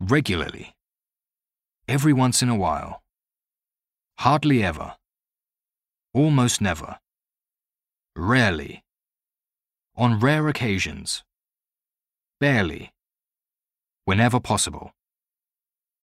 Regularly. Every once in a while. Hardly ever. Almost never. Rarely. On rare occasions. Barely. Whenever possible.